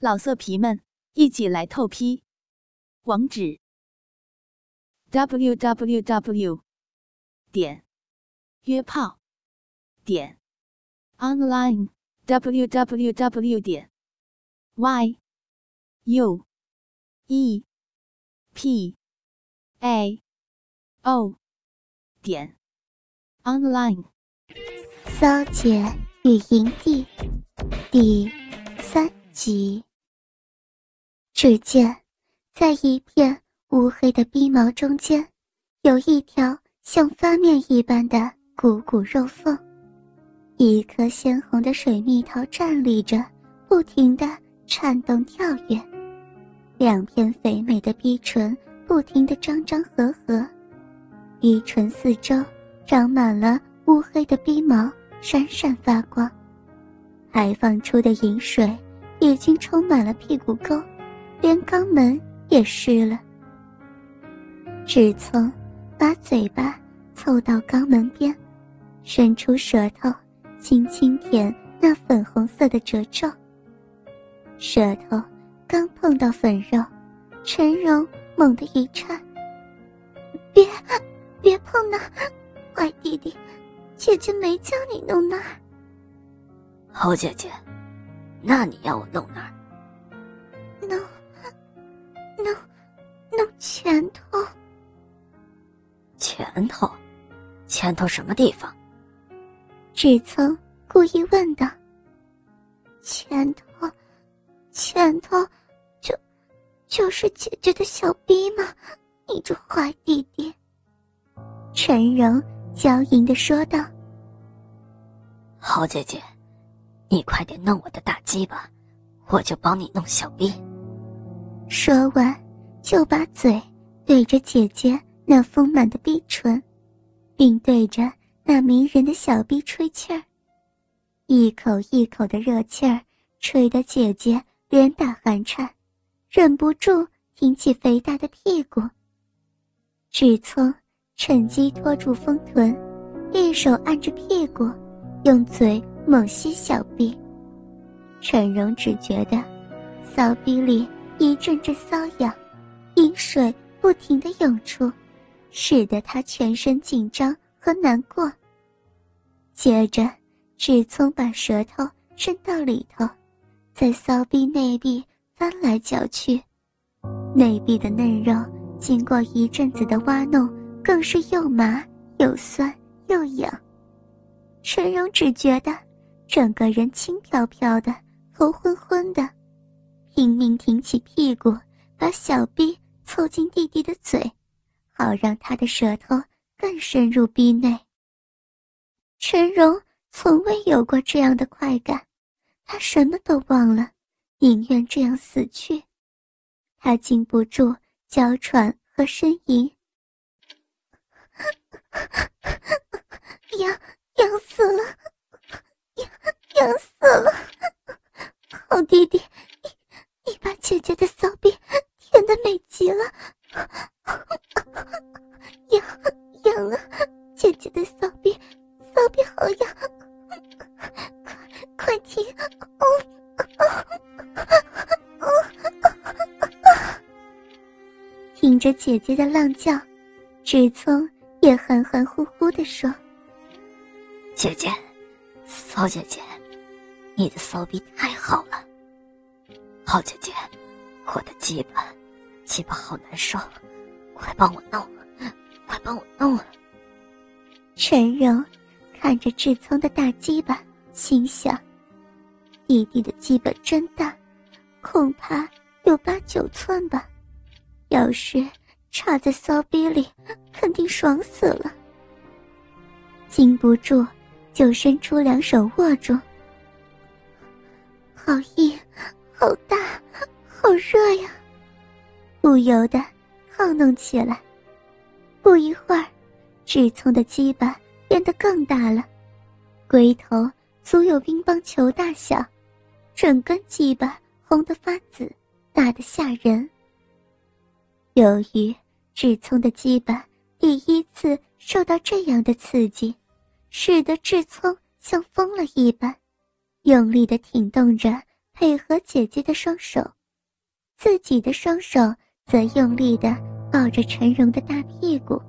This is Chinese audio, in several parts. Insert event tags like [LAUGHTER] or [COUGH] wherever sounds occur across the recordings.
老色皮们，一起来透批！网址：w w w 点约炮点 online w w w 点 y u e p a o 点 online。骚姐与营地第三集。只见，在一片乌黑的逼毛中间，有一条像发面一般的鼓鼓肉缝，一颗鲜红的水蜜桃站立着，不停的颤动跳跃，两片肥美的逼唇不停的张张合合，逼唇四周长满了乌黑的逼毛，闪闪发光，排放出的饮水已经充满了屁股沟。连肛门也湿了。志聪把嘴巴凑到肛门边，伸出舌头，轻轻舔那粉红色的褶皱。舌头刚碰到粉肉，陈荣猛地一颤：“别，别碰那，坏弟弟，姐姐没叫你弄那儿。”好姐姐，那你要我弄哪儿？弄。弄，弄前头。前头，前头什么地方？志聪故意问道。前头，前头，就，就是姐姐的小逼吗？你这坏弟弟。陈荣娇吟的说道。好姐姐，你快点弄我的大鸡巴，我就帮你弄小逼。说完，就把嘴对着姐姐那丰满的逼唇，并对着那迷人的小逼吹气儿，一口一口的热气儿吹得姐姐连打寒颤，忍不住挺起肥大的屁股。志聪趁机拖住丰臀，一手按着屁股，用嘴猛吸小臂。陈荣只觉得骚逼里。一阵阵瘙痒，饮水不停的涌出，使得他全身紧张和难过。接着，志聪把舌头伸到里头，在骚逼内壁翻来搅去，内壁的嫩肉经过一阵子的挖弄，更是又麻又酸又痒。陈荣只觉得整个人轻飘飘的，头昏昏的。拼命挺起屁股，把小臂凑近弟弟的嘴，好让他的舌头更深入逼内。陈荣从未有过这样的快感，他什么都忘了，宁愿这样死去。他禁不住娇喘和呻吟，痒痒死了，痒痒死了，好弟弟。姐姐的骚逼甜的美极了，痒痒啊！姐姐的骚逼，骚逼好痒，快快停！听着姐姐的浪叫，志聪也含含糊糊的说：“姐姐，骚姐姐，你的骚逼太好了。”好姐姐，我的鸡巴，鸡巴好难受，快帮我弄，快帮我弄啊！陈荣看着志聪的大鸡巴，心想：弟弟的鸡巴真大，恐怕有八九寸吧。要是插在骚逼里，肯定爽死了。禁不住，就伸出两手握住，好硬。好大，好热呀！不由得好弄起来。不一会儿，志聪的鸡巴变得更大了，龟头足有乒乓球大小，整根鸡巴红得发紫，大得吓人。由于志聪的鸡巴第一次受到这样的刺激，使得志聪像疯了一般，用力的挺动着。配合姐姐的双手，自己的双手则用力地抱着陈荣的大屁股，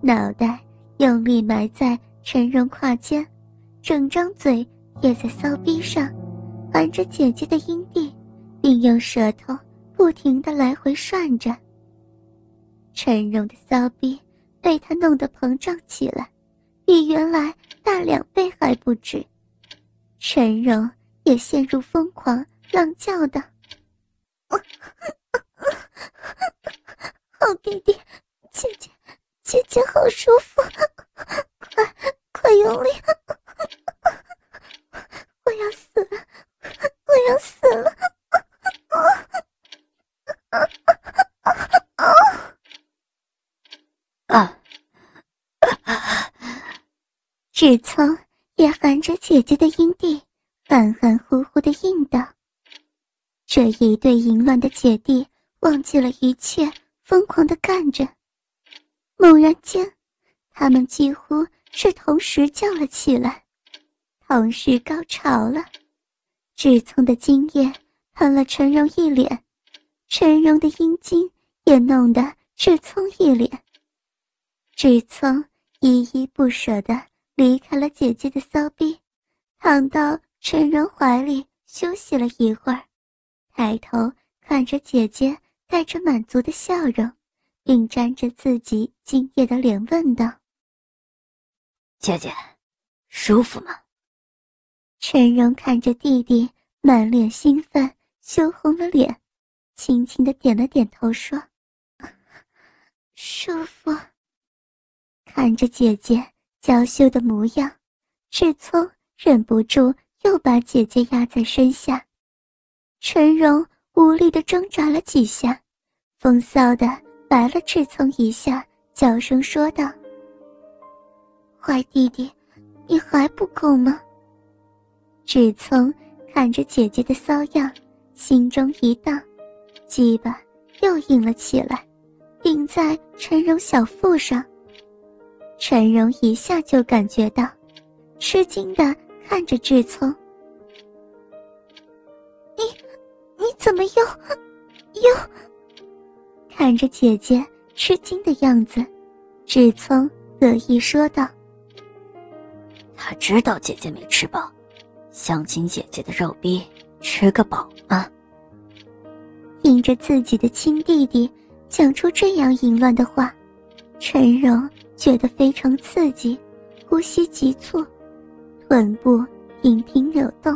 脑袋用力埋在陈荣胯间，整张嘴也在骚逼上含着姐姐的阴蒂，并用舌头不停地来回涮着。陈荣的骚逼被他弄得膨胀起来，比原来大两倍还不止。陈荣。也陷入疯狂，浪叫道：“好弟弟，姐姐，姐姐好舒服，快快用力！我要死了，我要死了！”啊！[COUGHS] 志聪也含着姐姐的阴蒂。含含糊糊的应道：“这一对淫乱的姐弟忘记了一切，疯狂的干着。猛然间，他们几乎是同时叫了起来，同时高潮了。志聪的精液喷了陈荣一脸，陈荣的阴茎也弄得志聪一脸。志聪依依不舍地离开了姐姐的骚逼，躺到。”陈荣怀里休息了一会儿，抬头看着姐姐带着满足的笑容，并沾着自己精液的脸问道：“姐姐，舒服吗？”陈荣看着弟弟满脸兴奋，羞红了脸，轻轻的点了点头，说：“舒服。”看着姐姐娇羞的模样，志聪忍不住。又把姐姐压在身下，陈荣无力的挣扎了几下，风骚的白了志聪一下，娇声说道：“坏弟弟，你还不够吗？”志聪看着姐姐的骚样，心中一荡，鸡巴又硬了起来，顶在陈荣小腹上。陈荣一下就感觉到，吃惊的。看着志聪，你你怎么又又？看着姐姐吃惊的样子，志聪得意说道：“他知道姐姐没吃饱，想请姐姐的肉逼吃个饱吗？”听着自己的亲弟弟讲出这样淫乱的话，陈荣觉得非常刺激，呼吸急促。臀部频频扭动，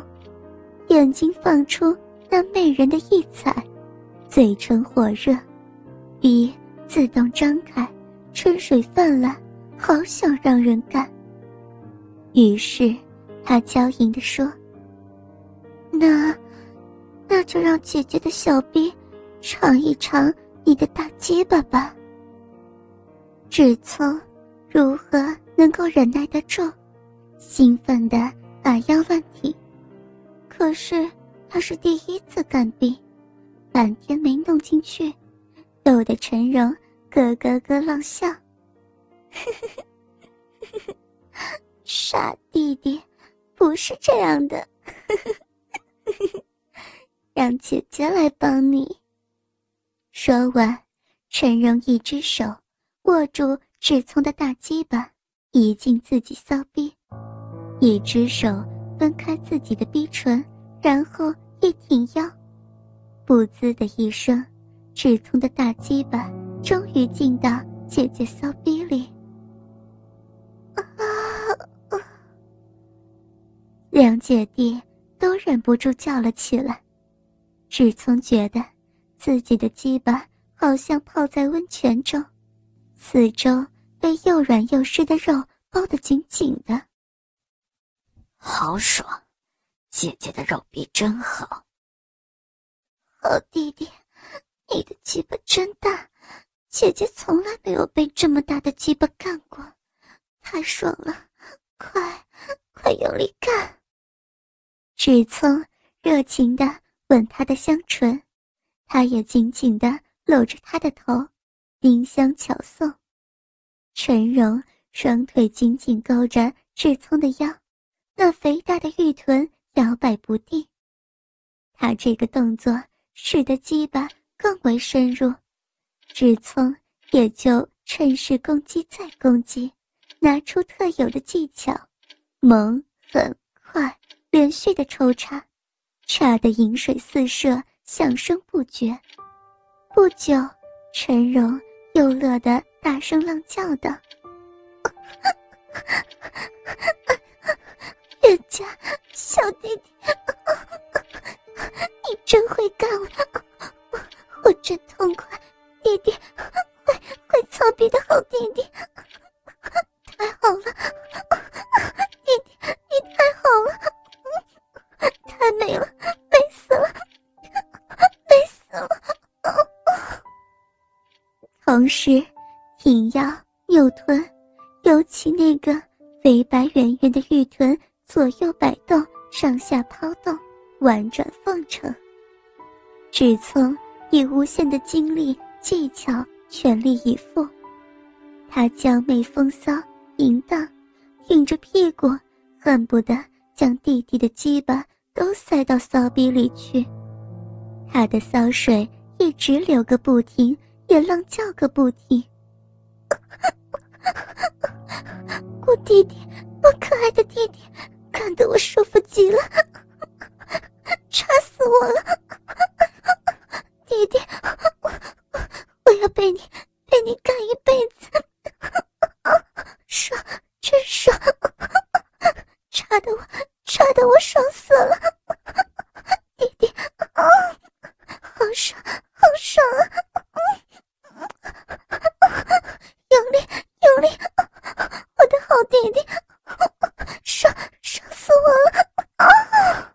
眼睛放出那媚人的异彩，嘴唇火热，鼻自动张开，春水泛滥，好想让人干。于是，他娇吟地说：“那，那就让姐姐的小臂尝一尝你的大鸡巴吧。”志聪如何能够忍耐得住？兴奋的把腰乱挺，可是他是第一次干逼，半天没弄进去，逗得陈荣咯咯咯浪笑。[LAUGHS] 傻弟弟，不是这样的，[LAUGHS] 让姐姐来帮你。说完，陈荣一只手握住志聪的大鸡巴，移进自己骚逼。一只手分开自己的逼唇，然后一挺腰，不滋的一声，志聪的大鸡巴终于进到姐姐骚逼里。啊！两姐弟都忍不住叫了起来。志聪觉得自己的鸡巴好像泡在温泉中，四周被又软又湿的肉包得紧紧的。好爽，姐姐的肉臂真好。好弟弟，你的鸡巴真大，姐姐从来没有被这么大的鸡巴干过，太爽了！快，快用力干！志聪热情的吻她的香唇，他也紧紧的搂着她的头，丁香巧送。陈荣双腿紧紧勾着志聪的腰。那肥大的玉臀摇摆不定，他这个动作使得鸡巴更为深入，志聪也就趁势攻击再攻击，拿出特有的技巧，猛狠快连续的抽插，插得饮水四射，响声不绝。不久，陈荣又乐得大声浪叫道：“ [LAUGHS] 人家小弟弟，[LAUGHS] 你真会干了，我真痛快，弟弟。”会操逼的好弟弟，太好了！弟弟，你太好了，太美了，美死了，美死了！同时，挺腰扭臀，尤其那个肥白圆圆的玉臀左右摆动，上下抛动，婉转奉承。只从以无限的精力技巧。全力以赴，他娇媚风骚淫荡，挺着屁股，恨不得将弟弟的鸡巴都塞到骚逼里去。他的骚水一直流个不停，也浪叫个不停。[LAUGHS] 我弟弟，我可爱的弟弟，看得我舒服极了，[LAUGHS] 插死我了，弟弟。要被你被你干一辈子，爽，真爽！插的我插的我爽死了，弟弟，好爽好爽啊！用力用力，我的好弟弟，爽爽死我了！